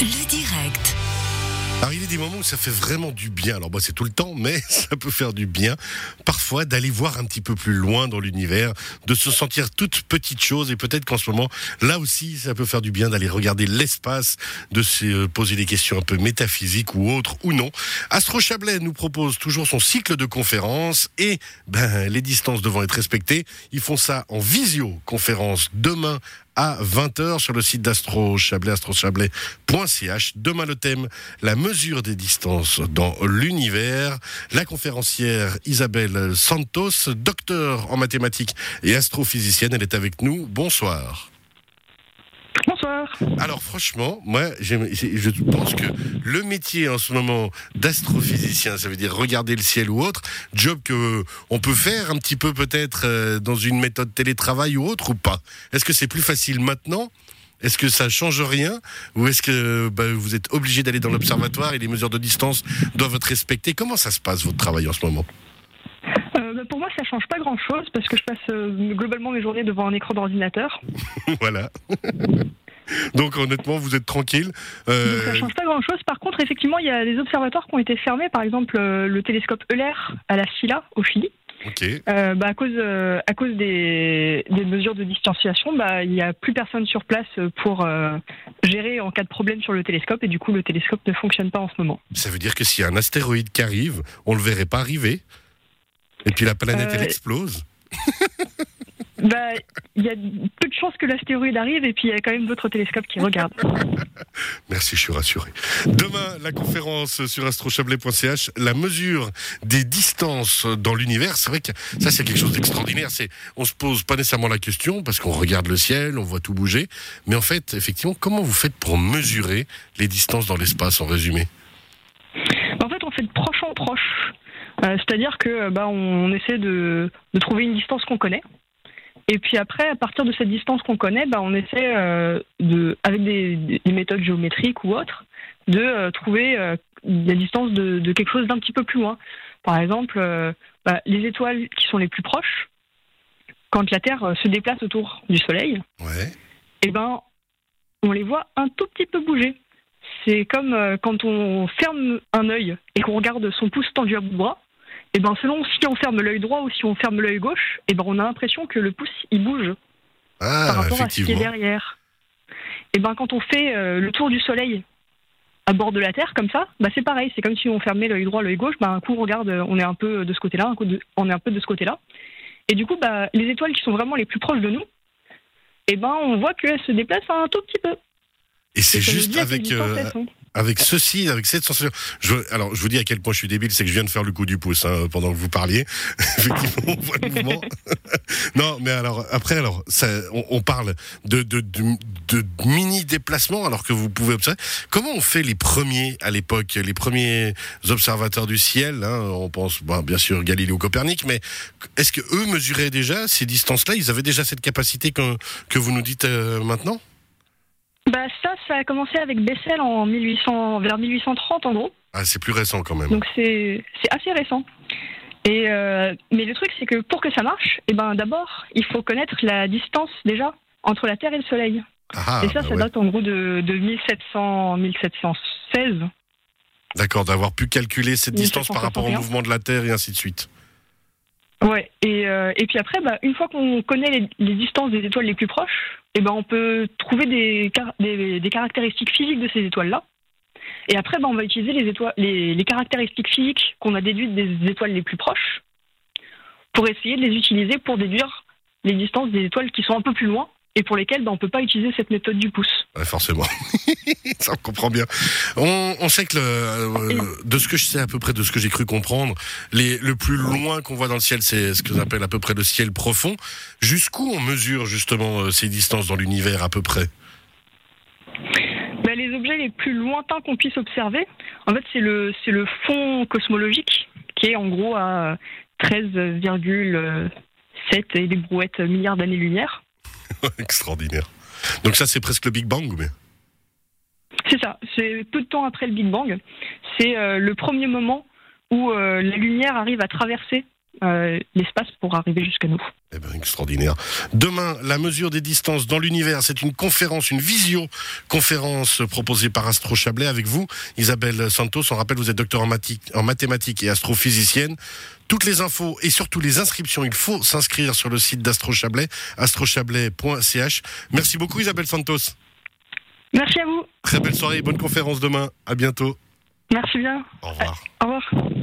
Le direct. Alors il y a des moments où ça fait vraiment du bien. Alors moi c'est tout le temps, mais ça peut faire du bien parfois d'aller voir un petit peu plus loin dans l'univers, de se sentir toute petite chose et peut-être qu'en ce moment là aussi ça peut faire du bien d'aller regarder l'espace, de se euh, poser des questions un peu métaphysiques ou autres ou non. Astro Chablais nous propose toujours son cycle de conférences et ben les distances devant être respectées, ils font ça en visioconférence demain à 20h sur le site d'Astro Chablais, astrochablais.ch. Demain le thème, la mesure des distances dans l'univers. La conférencière Isabelle Santos, docteur en mathématiques et astrophysicienne, elle est avec nous. Bonsoir. Bonsoir. Alors franchement, moi, je pense que le métier en ce moment d'astrophysicien, ça veut dire regarder le ciel ou autre, job que on peut faire un petit peu peut-être euh, dans une méthode télétravail ou autre ou pas? Est-ce que c'est plus facile maintenant? Est-ce que ça change rien? Ou est-ce que bah, vous êtes obligé d'aller dans l'observatoire et les mesures de distance doivent être respectées? Comment ça se passe votre travail en ce moment? Euh, bah, pour moi, ça change pas grand-chose parce que je passe euh, globalement mes journées devant un écran d'ordinateur. Voilà. Donc honnêtement, vous êtes tranquille. Donc Euh, ça change pas grand-chose. Par contre, effectivement, il y a des observatoires qui ont été fermés. Par exemple, euh, le télescope Euler à la Silla, au Chili. ok. Euh, bah, à cause, euh, à cause des, des mesures de distanciation, bah, il n'y a plus personne sur place pour euh, gérer en cas de problème sur le télescope. Et du coup, le télescope ne fonctionne pas en ce moment. Ça veut dire que s'il y a un astéroïde qui arrive, on le verrait pas arriver. Et puis la planète, elle explose. Bah, il y a peu de chances que l'astéroïde arrive et puis il y a quand même d'autres télescopes qui regardent. Merci, je suis rassuré. Demain, la conférence sur astrochablais.ch, la mesure des distances dans l'univers. C'est vrai que ça, c'est quelque chose d'extraordinaire. C'est, on se pose pas nécessairement la question parce qu'on regarde le ciel, on voit tout bouger. Mais en fait, effectivement, comment vous faites pour mesurer les distances dans l'espace, en résumé? En fait, on fait de proche en proche. Euh, C'est-à-dire que bah, on essaie de, de trouver une distance qu'on connaît. Et puis après, à partir de cette distance qu'on connaît, bah, on essaie, euh, de, avec des, des méthodes géométriques ou autres, de euh, trouver euh, la distance de, de quelque chose d'un petit peu plus loin. Par exemple, bah, les étoiles qui sont les plus proches, quand la Terre se déplace autour du Soleil, Ouais. eh ben, on les voit un tout petit peu bouger. C'est comme quand on ferme un œil et qu'on regarde son pouce tendu à bout de bras. Et ben, selon si on ferme l'œil droit ou si on ferme l'œil gauche, et ben, on a l'impression que le pouce il bouge par Ah, rapport à ce qui est derrière. Et ben, quand on fait euh, le tour du Soleil à bord de la Terre comme ça, bah c'est pareil. C'est comme si on fermait l'œil droit, l'œil gauche. Bah, un coup, on regarde, euh, on est un peu de ce côté-là, un coup, de- on est un peu de ce côté-là. Et du coup, bah, les étoiles qui sont vraiment les plus proches de nous, et ben, on voit qu'elles se déplacent un tout petit peu. Et c'est juste avec, euh. Avec ceci, avec cette sensation. Je, alors, je vous dis à quel point je suis débile, c'est que je viens de faire le coup du pouce hein, pendant que vous parliez. Effectivement, on voit le mouvement. non, mais alors après, alors, ça, on, on parle de, de, de, de mini déplacements, alors que vous pouvez observer. Comment on fait les premiers à l'époque, les premiers observateurs du ciel hein, On pense, bon, bien sûr, Galiléo, Copernic, mais est-ce que eux mesuraient déjà ces distances-là? Ils avaient déjà cette capacité que, que vous nous dites euh, maintenant? Bah, ça, ça a commencé avec Bessel en 1800, vers 1830 en gros. Ah, c'est plus récent quand même. Donc c'est c'est assez récent. Et euh, mais le truc c'est que pour que ça marche, et ben d'abord il faut connaître la distance déjà entre la Terre et le Soleil. Ah, et ça, bah ça ouais. date en gros de, de 1700 1716. D'accord, d'avoir pu calculer cette distance par rapport au 1761. mouvement de la Terre et ainsi de suite. Ouais. Et euh, et puis après, bah, une fois qu'on connaît les, distances des étoiles les plus proches, et ben on peut trouver des car- des, caractéristiques physiques de ces étoiles là. Et après, bah, on va utiliser les, étoiles, les, les caractéristiques physiques qu'on a déduites des étoiles les plus proches pour essayer de les utiliser pour déduire les distances des étoiles qui sont un peu plus loin et pour lesquelles bah, on ne peut pas utiliser cette méthode du pouce. Ouais, forcément. Ça, on comprend bien. On, on sait que, le, euh, de ce que je sais à peu près, de ce que j'ai cru comprendre, les, le plus loin qu'on voit dans le ciel, c'est ce qu'on appelle à peu près le ciel profond. Jusqu'où on mesure justement euh, ces distances dans l'univers à peu près? Bah, les objets les plus lointains qu'on puisse observer, en fait, c'est le, le fond cosmologique qui est en gros à 13,7 et des brouettes milliards d'années-lumière. Extraordinaire. Donc ça, c'est presque le Big Bang, mais C'est ça, c'est peu de temps après le Big Bang. C'est euh, le premier moment où euh, la lumière arrive à traverser euh, l'espace pour arriver jusqu'à nous. Eh ben, extraordinaire. Demain, la mesure des distances dans l'univers, c'est une conférence, une visio-conférence proposée par Astro Chablais avec vous, Isabelle Santos. On rappelle, vous êtes docteur en, en mathématiques et astrophysicienne. Toutes les infos et surtout les inscriptions, il faut s'inscrire sur le site d'Astro Chablais, astrochablais.ch. Merci beaucoup Isabelle Santos. Merci à vous. Très belle soirée, bonne conférence demain. À bientôt. Merci bien. Au revoir. Au revoir.